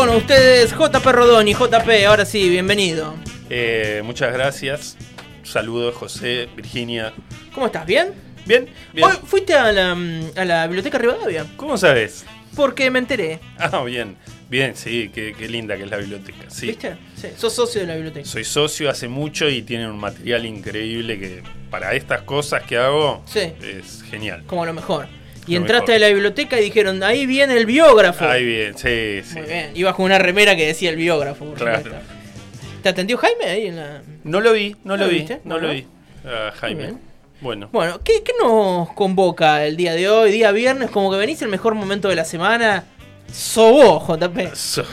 Con ustedes, JP Rodoni. JP, ahora sí, bienvenido. Eh, muchas gracias. Saludos, José, Virginia. ¿Cómo estás? ¿Bien? Bien, bien. Hoy fuiste a la, mm, a la biblioteca Rivadavia. ¿Cómo sabes? Porque me enteré. Ah, bien. Bien, sí, qué, qué linda que es la biblioteca. Sí. ¿Viste? Sí. Sos socio de la biblioteca. Soy socio hace mucho y tienen un material increíble que para estas cosas que hago Sí. es genial. Como lo mejor. Y entraste a la biblioteca y dijeron, ahí viene el biógrafo. Ahí bien, sí, sí. Muy bien. Ibas con una remera que decía el biógrafo, Claro. ¿Te atendió Jaime ahí en la.? No lo vi, no ¿No lo vi, no lo vi. Ah, Jaime. Bueno. Bueno, ¿qué, qué nos convoca el día de hoy? Día viernes, como que venís el mejor momento de la semana. Sobó, JP. So-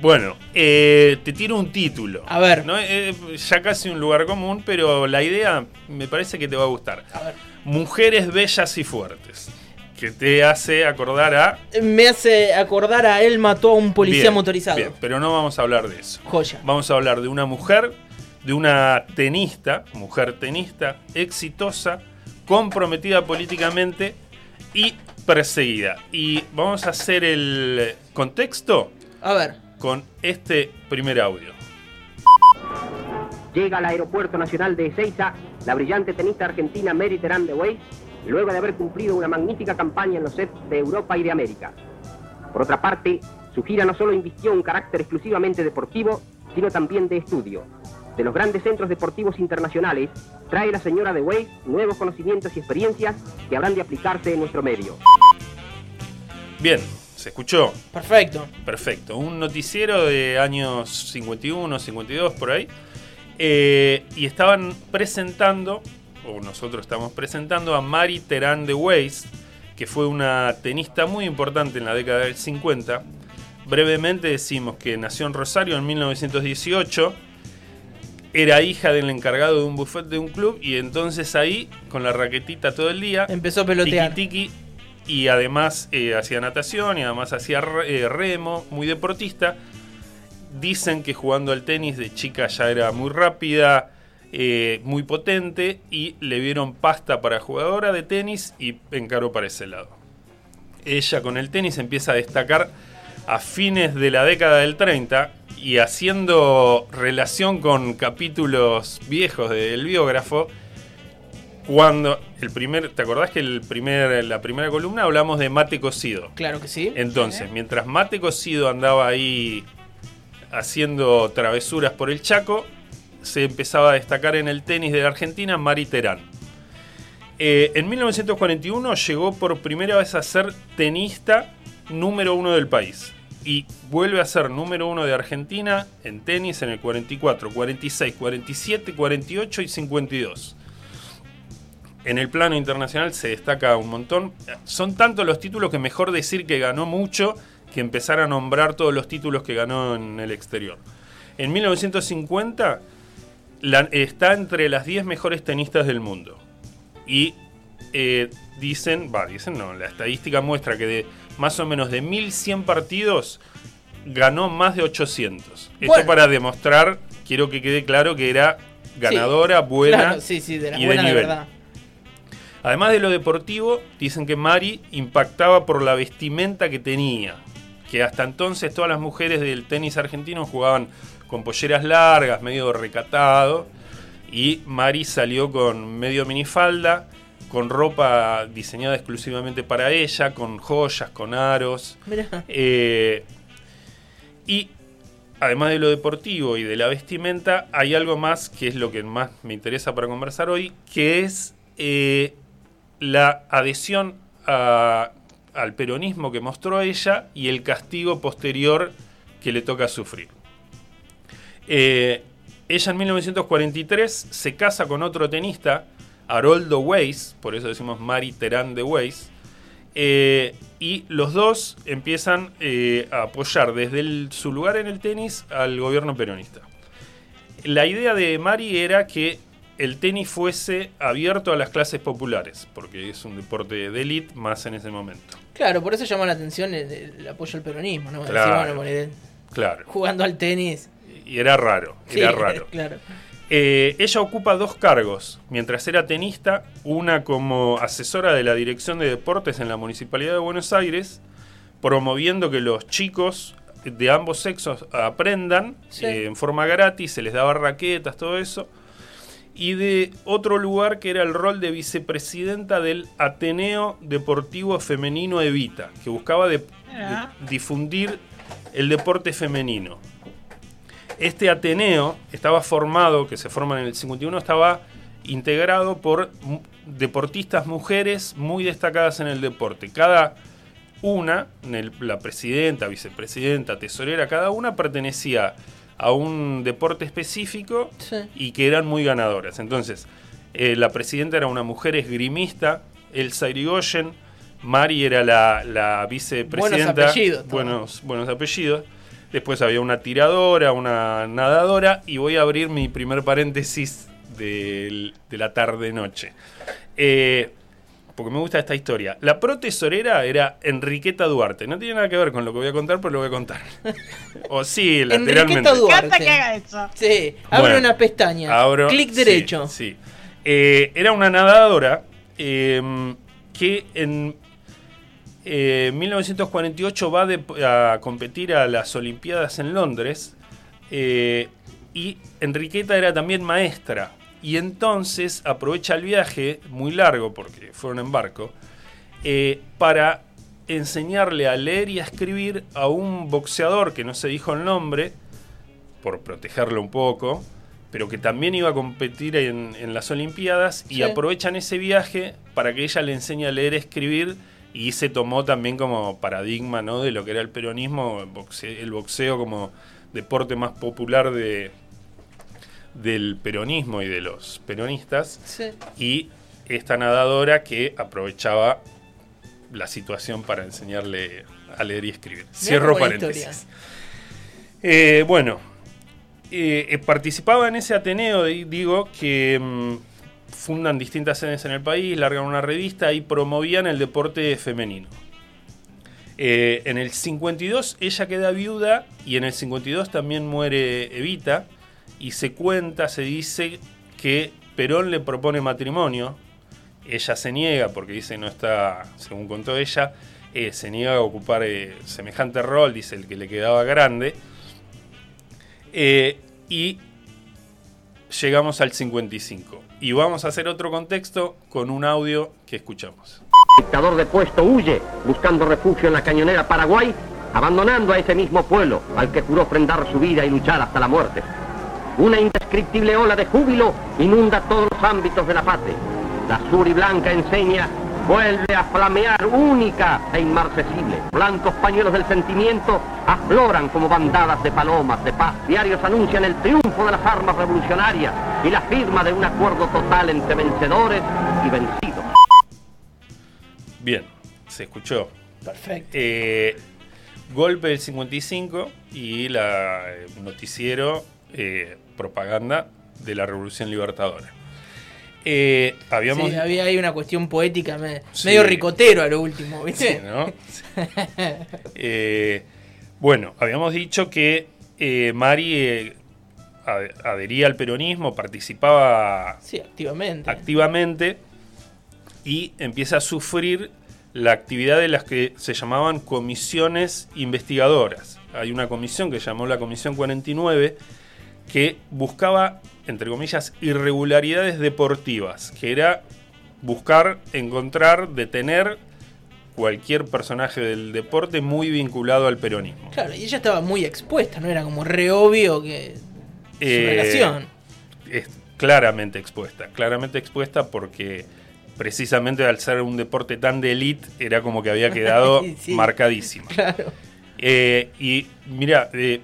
Bueno, eh, te tiro un título. A ver. ¿no? Eh, ya casi un lugar común, pero la idea me parece que te va a gustar. A ver. Mujeres bellas y fuertes. Que te hace acordar a. Me hace acordar a él mató a un policía Bien, motorizado. bien, pero no vamos a hablar de eso. Joya. Vamos a hablar de una mujer, de una tenista, mujer tenista, exitosa, comprometida políticamente y perseguida. Y vamos a hacer el contexto A ver. con este primer audio. Llega al Aeropuerto Nacional de Ezeiza la brillante tenista argentina Mary Terán de Weiss, luego de haber cumplido una magnífica campaña en los sets de Europa y de América. Por otra parte, su gira no solo invistió un carácter exclusivamente deportivo, sino también de estudio. De los grandes centros deportivos internacionales, trae la señora de Weiss nuevos conocimientos y experiencias que habrán de aplicarse en nuestro medio. Bien, ¿se escuchó? Perfecto. Perfecto. Un noticiero de años 51, 52, por ahí. Eh, y estaban presentando, o nosotros estamos presentando a Mari Terán de Weiss, que fue una tenista muy importante en la década del 50. Brevemente decimos que nació en Rosario en 1918. Era hija del encargado de un buffet de un club y entonces ahí, con la raquetita todo el día, Empezó a pelotear. Tiki tiki, y además eh, hacía natación y además hacía eh, remo, muy deportista. Dicen que jugando al tenis de chica ya era muy rápida, eh, muy potente y le vieron pasta para jugadora de tenis y encaró para ese lado. Ella con el tenis empieza a destacar a fines de la década del 30 y haciendo relación con capítulos viejos del biógrafo, cuando el primer, ¿te acordás que el primer, la primera columna hablamos de mate cocido? Claro que sí. Entonces, mientras mate cocido andaba ahí haciendo travesuras por el Chaco, se empezaba a destacar en el tenis de la Argentina Mari Terán. Eh, en 1941 llegó por primera vez a ser tenista número uno del país. Y vuelve a ser número uno de Argentina en tenis en el 44, 46, 47, 48 y 52 en el plano internacional se destaca un montón. Son tantos los títulos que mejor decir que ganó mucho que empezar a nombrar todos los títulos que ganó en el exterior. En 1950 la- está entre las 10 mejores tenistas del mundo. Y eh, dicen, va, dicen no, la estadística muestra que de más o menos de 1100 partidos ganó más de 800. Esto para demostrar, quiero que quede claro que era ganadora, buena Claro, sí, sí, de y de buenas de, nivel. Además de lo deportivo, dicen que Mari impactaba por la vestimenta que tenía. Que hasta entonces todas las mujeres del tenis argentino jugaban con polleras largas, medio recatado. Y Mari salió con medio minifalda, con ropa diseñada exclusivamente para ella, con joyas, con aros. Eh, y además de lo deportivo y de la vestimenta, hay algo más que es lo que más me interesa para conversar hoy, que es eh, la adhesión a- al peronismo que mostró ella y el castigo posterior que le toca sufrir. Eh, ella en 1943 se casa con otro tenista, Haroldo Weiss, por eso decimos Mari Terán de Weiss, eh, y los dos empiezan eh, a apoyar desde el- su lugar en el tenis al gobierno peronista. La idea de Mari era que el tenis fuese abierto a las clases populares, porque es un deporte de élite más en ese momento. Claro, por eso llama la atención el, el apoyo al peronismo, ¿no? Decir, bueno, Claro. jugando al tenis. Y era raro, Sí, era raro. Claro. Eh, ella ocupa dos cargos. Mientras era tenista, una como asesora de la Dirección de Deportes en la Municipalidad de Buenos Aires, promoviendo que los chicos de ambos sexos aprendan Sí. eh, en forma gratis, se les daba raquetas, todo eso. Y de otro lugar que era el rol de vicepresidenta del Ateneo Deportivo Femenino Evita, que buscaba de- de- difundir el deporte femenino. Este Ateneo estaba formado, que se forma en el 51, estaba integrado por deportistas mujeres muy destacadas en el deporte. Cada una, la presidenta, vicepresidenta, tesorera, cada una pertenecía a un deporte específico Sí. y que eran muy ganadoras. Entonces, eh, la presidenta era una mujer esgrimista, Elsa Irigoyen, Mari era la, la vicepresidenta. Buenos apellidos. Buenos, buenos apellidos. Después había una tiradora, una nadadora, y voy a abrir mi primer paréntesis de la tarde-noche. Eh, porque me gusta esta historia. La protesorera era Enriqueta Duarte. No tiene nada que ver con lo que voy a contar, pero lo voy a contar. o sí, lateralmente. Enriqueta Me encanta Duarte. que haga eso. Sí, abre Bueno, una pestaña. Abro- clic sí, derecho. Sí. Eh, era una nadadora eh, que en eh, 1948 va de- a competir a las Olimpiadas en Londres eh, y Enriqueta era también maestra. Y entonces aprovecha el viaje muy largo porque fueron en barco eh, para enseñarle a leer y a escribir a un boxeador que no se dijo el nombre por protegerlo un poco, pero que también iba a competir en, en las Olimpiadas y aprovechan ese viaje para que ella le enseñe a leer y escribir y se tomó también como paradigma ¿no? de lo que era el peronismo, el boxe- el boxeo como deporte más popular de, del peronismo y de los peronistas Sí. y esta nadadora que aprovechaba la situación para enseñarle a leer y escribir. Cierro paréntesis. Eh, bueno, eh, eh, participaba en ese Ateneo, di- digo, que mm, fundan distintas sedes en el país, largan una revista y promovían el deporte femenino. Eh, en el 52 ella queda viuda y en el 52 también muere Evita y se cuenta, se dice que Perón le propone matrimonio, ella se niega porque dice no está, según contó ella, eh, se niega a ocupar eh, semejante rol, dice el que le quedaba grande. Y llegamos al 55. Y vamos a hacer otro contexto con un audio que escuchamos. El dictador depuesto huye, buscando refugio en la cañonera Paraguay, abandonando a ese mismo pueblo al que juró ofrendar su vida y luchar hasta la muerte. Una indescriptible ola de júbilo inunda todos los ámbitos de la paz. La azul blanca enseña vuelve a flamear única e inmarcesible. Blancos pañuelos del sentimiento afloran como bandadas de palomas de paz. Diarios anuncian el triunfo de las armas revolucionarias y la firma de un acuerdo total entre vencedores y vencidos. Bien, se escuchó. Perfecto. Eh, golpe del 55 y la eh, noticiero eh, propaganda de la Revolución Libertadora. Eh, habíamos Sí, había ahí una cuestión poética me- Sí. medio ricotero a lo último, Sí, ¿viste? ¿no? Eh, bueno, habíamos dicho que eh, Mari eh, adhería al peronismo, participaba Sí, activamente. activamente y empieza a sufrir la actividad de las que se llamaban comisiones investigadoras. Hay una comisión que llamó la Comisión 49 que buscaba, entre comillas, irregularidades deportivas, que era buscar, encontrar, detener cualquier personaje del deporte muy vinculado al peronismo. Claro, y ella estaba muy expuesta, ¿no? Era como re obvio que su Eh, relación. es claramente expuesta, claramente expuesta porque precisamente al ser un deporte tan de elite era como que había quedado Sí. marcadísima. Claro. Eh, y mira, eh,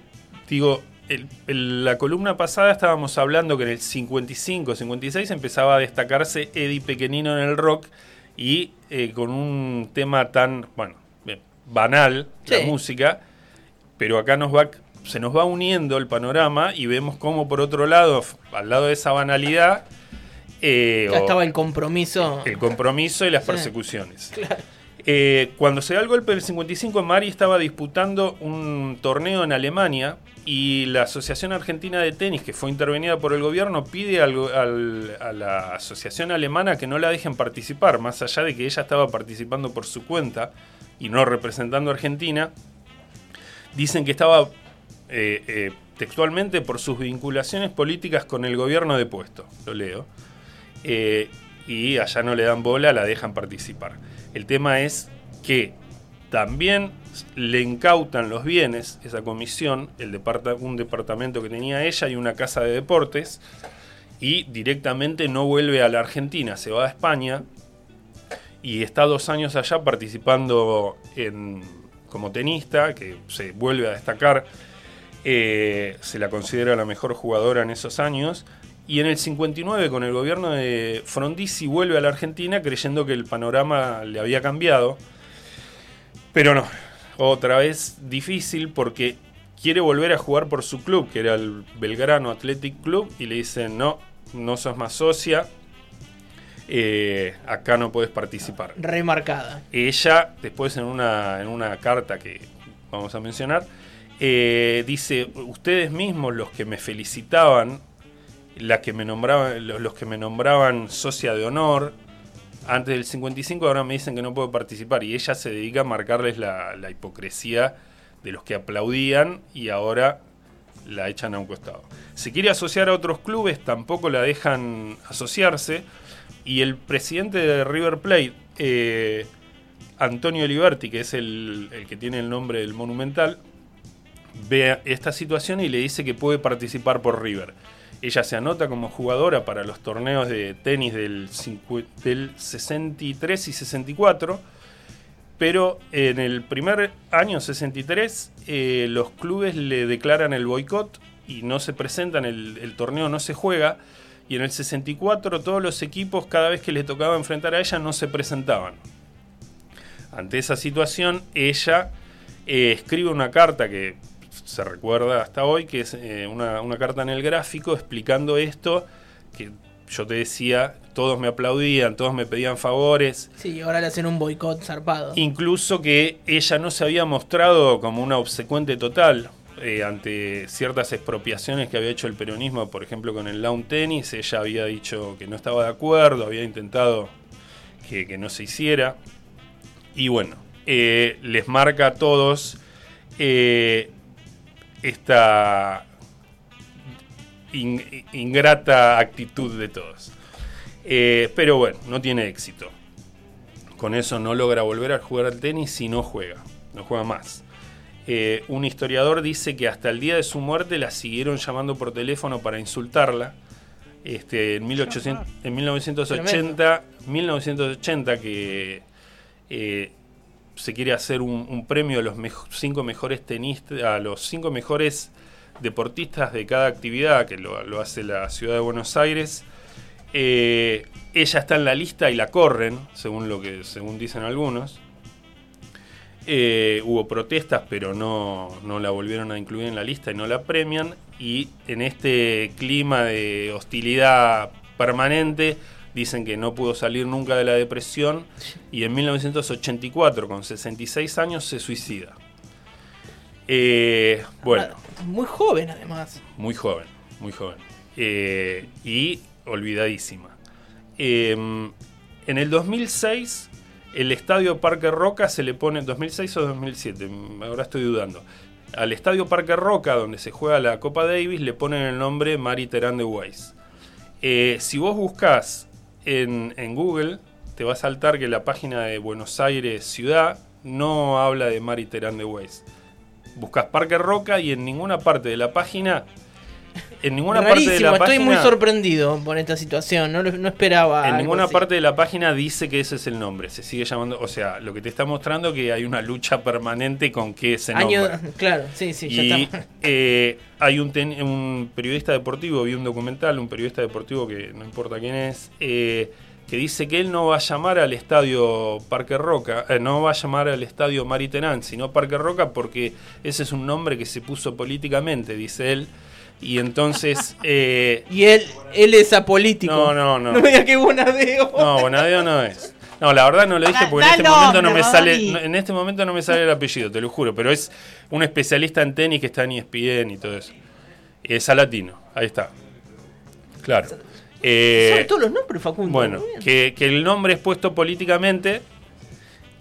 digo, el- el- la columna pasada estábamos hablando que en el 55, 56 empezaba a destacarse Eddie Pequenino en el rock y eh, con un tema tan, bueno, bien, banal, la música, pero acá nos va, se nos va uniendo el panorama y vemos cómo por otro lado, al lado de esa banalidad, eh, Ya estaba el compromiso. el compromiso y las Sí. persecuciones. Claro. Eh, cuando se da el golpe del 55, Mari estaba disputando un torneo en Alemania y la Asociación Argentina de Tenis, que fue intervenida por el gobierno, pide a la Asociación Alemana que no la dejen participar, más allá de que ella estaba participando por su cuenta y no representando a Argentina. dicen que estaba eh, eh, textualmente por sus vinculaciones políticas con el gobierno de puesto, lo leo, eh, y allá no le dan bola, la dejan participar. El tema es que también le incautan los bienes, esa comisión, el un departamento que tenía ella y una casa de deportes, y directamente no vuelve a la Argentina, se va a España y está dos años allá participando en, como tenista, que se vuelve a destacar, eh, se la considera la mejor jugadora en esos años. Y en el 59, con el gobierno de Frondizi, vuelve a la Argentina creyendo que el panorama le había cambiado. Pero no, otra vez difícil porque quiere volver a jugar por su club, que era el Belgrano Athletic Club, y le dicen, no, no sos más socia, eh, acá no puedes participar. Remarcada. Ella, después en una, en una carta que vamos a mencionar, eh, dice, ustedes mismos los que me felicitaban, la que me nombraban, los que me nombraban socia de honor, antes del 55 ahora me dicen que no puedo participar y ella se dedica a marcarles la, hipocresía de los que aplaudían y ahora la echan a un costado. Se quiere asociar a otros clubes, tampoco la dejan asociarse. Y el presidente de River Plate, eh, Antonio Liberti, que es el, que tiene el nombre del Monumental, ve esta situación y le dice que puede participar por River. Ella se anota como jugadora para los torneos de tenis del, del 63 y 64 pero en el primer año 63 eh, los clubes le declaran el boicot y no se presentan, el, torneo no se juega. Y en el 64 todos los equipos cada vez que le tocaba enfrentar a ella no se presentaban. Ante esa situación ella eh, escribe una carta que se recuerda hasta hoy, que es eh, una, una carta en el gráfico explicando esto, que yo te decía, todos me aplaudían, todos me pedían favores. Sí, ahora le hacen un boicot zarpado. Incluso que ella no se había mostrado como una obsecuente total eh, ante ciertas expropiaciones que había hecho el peronismo, por ejemplo con el lawn tennis, ella había dicho que no estaba de acuerdo, había intentado que, no se hiciera. Y bueno, eh, les marca a todos eh, esta ingrata actitud de todos. Eh, pero bueno, no tiene éxito. Con eso no logra volver a jugar al tenis si no juega, no juega más. Eh, un historiador dice que hasta el día de su muerte la siguieron llamando por teléfono para insultarla. Este, en, 1800, en 1980, 1980 que eh, se quiere hacer un, premio a los cinco mejores tenistas, a los cinco mejores deportistas de cada actividad, que lo, hace la ciudad de Buenos Aires. Eh, ella está en la lista y la corren, según lo que según dicen algunos. Eh, hubo protestas, pero no, no, la volvieron a incluir en la lista y no la premian. Y en este clima de hostilidad permanente, dicen que no pudo salir nunca de la depresión y en 1984, con 66 años, se suicida. Eh, bueno. Muy joven además. Muy joven, muy joven. Eh, y olvidadísima. Em, en el 2006, el estadio Parque Roca se le pone, 2006 o 2007, ahora estoy dudando. Al estadio Parque Roca, donde se juega la Copa Davis, le ponen el nombre Mari Terán de Weiss. Eh, si vos buscas en, Google, te va a saltar que la página de Buenos Aires Ciudad no habla de Mari Terán de Weiss buscas Parque Roca y en ninguna parte de la página. En ninguna parte de la estoy muy sorprendido por esta situación, no, no esperaba. En ninguna parte de la página dice que ese es el nombre, se sigue llamando, o sea, lo que te está mostrando que hay una lucha permanente con que ese nombre. claro, sí, sí, ya y, eh, hay un, un periodista deportivo, vi un documental, un periodista deportivo que no importa quién es, eh, que dice que él no va a llamar al estadio Parque Roca, eh, no va a llamar al estadio Mariterán, sino Parque Roca porque ese es un nombre que se puso políticamente, dice él. Y entonces. Eh, y él, él es apolítico. No, no, no. No me digas que Bonadeo. No, Bonadeo no es. No, la verdad no lo dije porque en este momento no me sale. En este momento no me sale el apellido, te lo juro. Pero es un especialista en tenis que está en ESPN y todo eso. Es latino, ahí está. Claro. Eh, todos los nombres, Facundo. Bueno, que, el nombre es puesto políticamente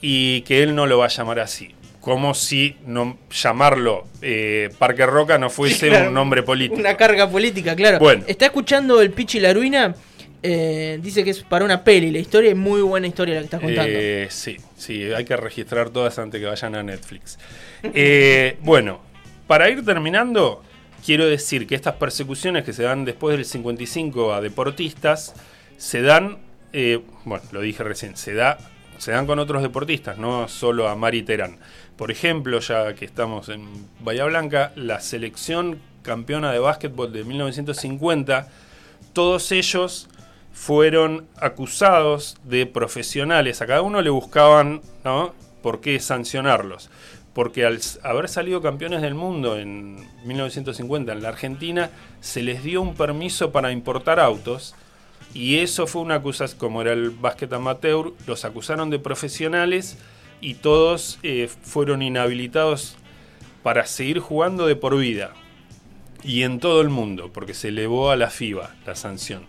y que él no lo va a llamar así. Como si no, llamarlo eh, Parque Roca no fuese Claro, un nombre político. Una carga política, claro. Bueno. Está escuchando el Pichi la Ruina. eh, dice que es para una peli. La historia es muy buena historia la que estás contando. Eh, sí, sí, hay que registrar todas antes que vayan a Netflix. Bueno, para ir terminando, quiero decir que estas persecuciones que se dan después del 55 a deportistas, se dan, bueno, lo dije recién, se, da, se dan con otros deportistas, no solo a Mari Terán. Por ejemplo, ya que estamos en Bahía Blanca, la selección campeona de básquetbol de 1950, todos ellos fueron acusados de profesionales. A cada uno le buscaban, ¿no? ¿Por qué sancionarlos? Porque al haber salido campeones del mundo en 1950 en la Argentina, se les dio un permiso para importar autos. Y eso fue una acusación, como era el básquet amateur, los acusaron de profesionales y todos eh, fueron inhabilitados para seguir jugando de por vida. Y en todo el mundo, porque se elevó a la FIBA la sanción.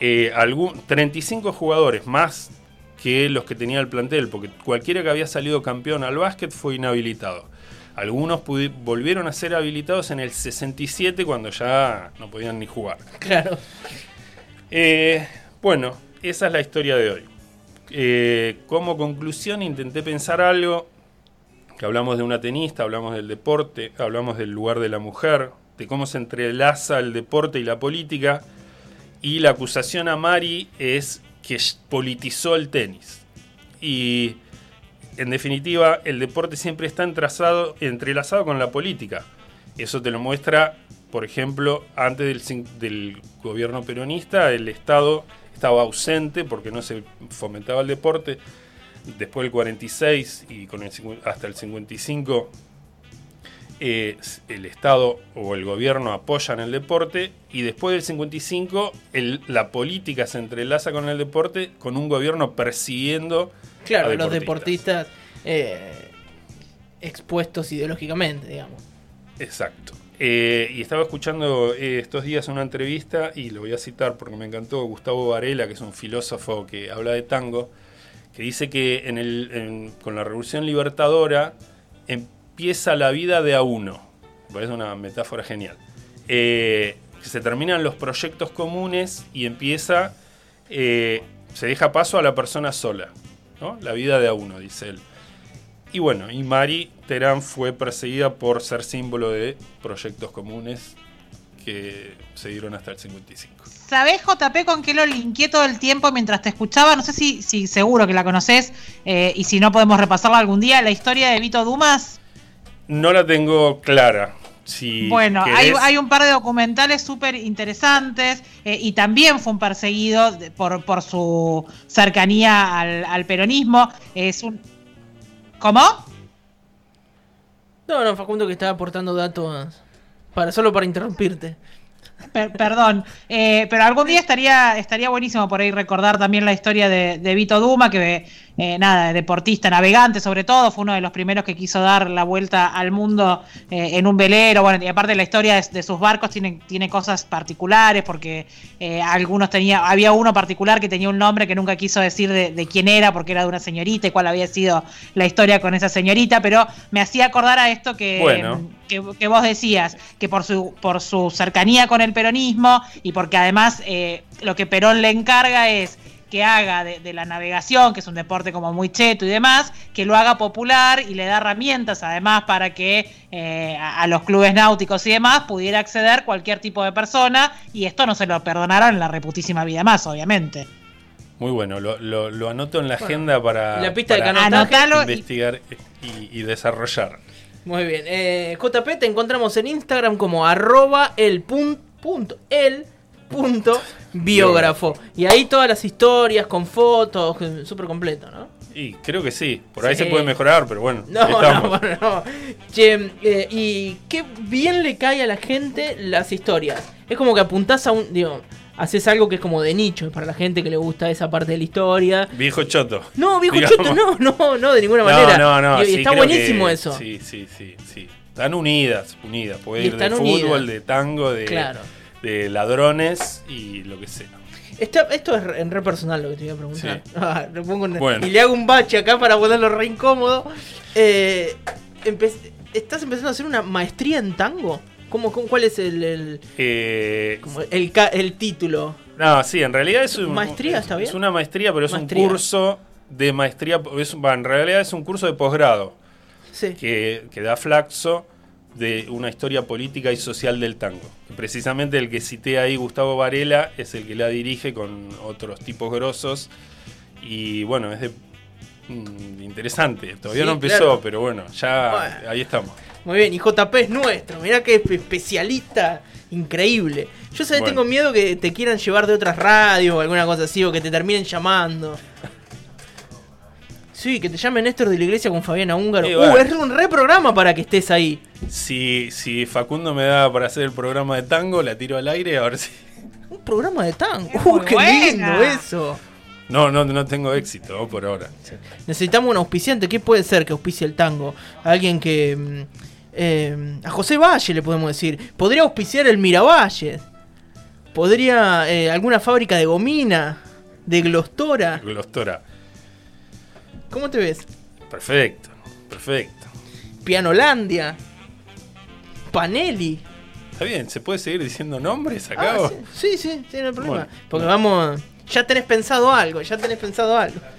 Eh, algún, 35 jugadores más que los que tenía el plantel, porque cualquiera que había salido campeón al básquet fue inhabilitado. Algunos volvieron a ser habilitados en el 67 cuando ya no podían ni jugar. Claro. Eh, bueno, esa es la historia de hoy. Eh, como conclusión intenté pensar algo, que hablamos de una tenista, hablamos del deporte, hablamos del lugar de la mujer, de cómo se entrelaza el deporte y la política, y la acusación a Mari es que politizó el tenis. Y en definitiva, el deporte siempre está entrelazado con la política. Eso te lo muestra, por ejemplo, antes del, gobierno peronista, el Estado estaba ausente porque no se fomentaba el deporte. Después del 46 y con el, hasta el 55, eh, el Estado o el gobierno apoyan el deporte. Y después del 55, el- la política se entrelaza con el deporte con un gobierno persiguiendo Claro, a los deportistas eh, expuestos ideológicamente, digamos. Exacto. Eh, y estaba escuchando eh, estos días una entrevista, y lo voy a citar porque me encantó, Gustavo Varela, que es un filósofo que habla de tango, que dice que con la Revolución Libertadora empieza la vida de a uno. Me parece una metáfora genial. Eh, se terminan los proyectos comunes y empieza, eh, se deja paso a la persona sola. ¿no? La vida de a uno, dice él. Y bueno, y Mari Terán fue perseguida por ser símbolo de proyectos comunes que se dieron hasta el 55. ¿Sabés, JP, con qué lo linké todo el tiempo mientras te escuchaba? No sé si, si seguro que la conoces eh, y si no podemos repasarla algún día. La historia de Vito Dumas. No la tengo clara. Si bueno, hay, hay un par de documentales súper interesantes eh, y también fue un perseguido por, por su cercanía al, al peronismo. Es un. ¿Cómo? No, no, Facundo que estaba aportando datos para solo para interrumpirte. Per- perdón, Eh, pero algún día estaría estaría buenísimo por ahí recordar también la historia de, de Vito Duma, que eh, nada, deportista, navegante sobre todo, fue uno de los primeros que quiso dar la vuelta al mundo eh, en un velero, bueno, y aparte la historia de, de sus barcos tiene, tiene cosas particulares, porque eh, algunos tenía, había uno particular que tenía un nombre que nunca quiso decir de, de quién era, porque era de una señorita y cuál había sido la historia con esa señorita, pero me hacía acordar a esto que, Bueno. que, que vos decías, que por su, por su cercanía con el peronismo y porque además eh, lo que Perón le encarga es que haga de, de la navegación, que es un deporte como muy cheto y demás, que lo haga popular y le da herramientas además para que eh, a, a los clubes náuticos y demás pudiera acceder cualquier tipo de persona y esto no se lo perdonaron en la reputísima vida más, obviamente. Muy bueno, lo, lo- lo anoto en la agenda para, la pista de para y- investigar y, y desarrollar. Muy bien. Eh, JP, te encontramos en Instagram como arroba el pun- punto, el punto biógrafo. Y ahí todas las historias con fotos, súper completo, ¿no? Y creo que sí, por ahí Sí. se puede mejorar, pero bueno, No, estamos. no, bueno, no. Che, eh, y qué bien le cae a la gente las historias. Es como que apuntás a un. Digo, haces algo que es como de nicho para la gente que le gusta esa parte de la historia. Viejo choto. No, viejo Digamos. choto, no, no, no, de ninguna manera. No, no, no. Y- sí, está buenísimo que- eso. Sí, sí, sí, sí. Están unidas, unidas. Puede ir de fútbol, de tango, de, Claro. De ladrones y lo que sea. Esto es re- en re personal lo que te voy a preguntar. Sí. Ah, lo pongo en- Bueno. Y le hago un bache acá para ponerlo re incómodo. Eh, empe- ¿Estás empezando a hacer una maestría en tango? ¿Cómo, cómo- cuál es el, el, Eh, como el, el título? no, sí, en realidad es un, ¿Maestría, es- está bien? Es una maestría, pero es Maestría. un curso de maestría. Es, en realidad es un curso de posgrado Sí. que, que da Flaxo de una historia política y social del tango. Precisamente el que cité ahí, Gustavo Varela, es el que la dirige con otros tipos grosos. Y bueno, es de, mm, interesante. Todavía Sí, no empezó, claro. pero bueno, ya Bueno. ahí estamos. Muy bien, y JP es nuestro. Mirá que espe- especialista increíble. Yo sabes, Bueno. tengo miedo que te quieran llevar de otras radios o alguna cosa así, o que te terminen llamando. Sí, que te llame Néstor de la Iglesia con Fabiana Húngaro. Sí, uh, bueno. es un re programa para que estés ahí. Si, si Facundo me da para hacer el programa de tango, la tiro al aire a ver si. Un programa de tango. Es Uh, qué buena. lindo eso. No, no, no tengo éxito por ahora. Necesitamos un auspiciante. ¿Qué puede ser que auspicie el tango? Alguien que. mm, eh, a José Valle le podemos decir. Podría auspiciar el Miravalle. Podría. eh, alguna fábrica de gomina. De Glostora. Glostora. ¿Cómo te ves? Perfecto, perfecto. Pianolandia. Panelli. Está bien, ¿se puede seguir diciendo nombres acá? Ah, sí, sí, sí, no hay problema. Bueno. Porque vamos. Ya tenés pensado algo, ya tenés pensado algo.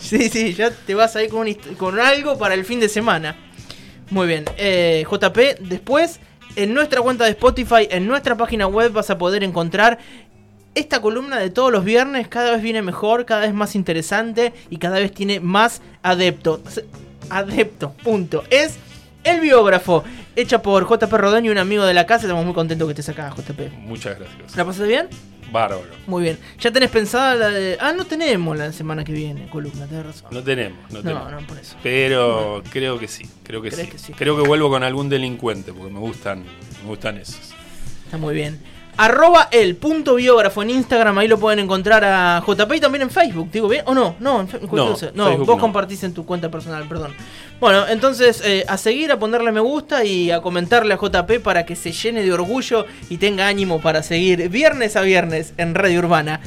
Sí, sí, ya te vas a ir con algo para el fin de semana. Muy bien. eh, JP, después en nuestra cuenta de Spotify, en nuestra página web vas a poder encontrar esta columna de todos los viernes. Cada vez viene mejor, cada vez más interesante y cada vez tiene más adeptos. Adepto, punto. Es el biógrafo, hecha por JP y un amigo de la casa. Estamos muy contentos que estés acá, JP. Muchas gracias. ¿La pasaste bien? Bárbaro. Muy bien. ¿Ya tenés pensada la de.? Ah, no tenemos la semana que viene, columna, tenés razón. No tenemos, no, No, tenemos. no, por eso. Pero creo que sí, creo que sí. ¿Crees que sí? Creo que vuelvo con algún delincuente, porque me gustan, me gustan esos. Está muy bien. Arroba el punto biógrafo en Instagram, ahí lo pueden encontrar a JP y también en Facebook, digo bien, o no, no, en Fe- No, no, Facebook vos no. compartís en tu cuenta personal, perdón. Bueno, entonces eh, a seguir, a ponerle me gusta y a comentarle a JP para que se llene de orgullo y tenga ánimo para seguir viernes a viernes en Radio Urbana.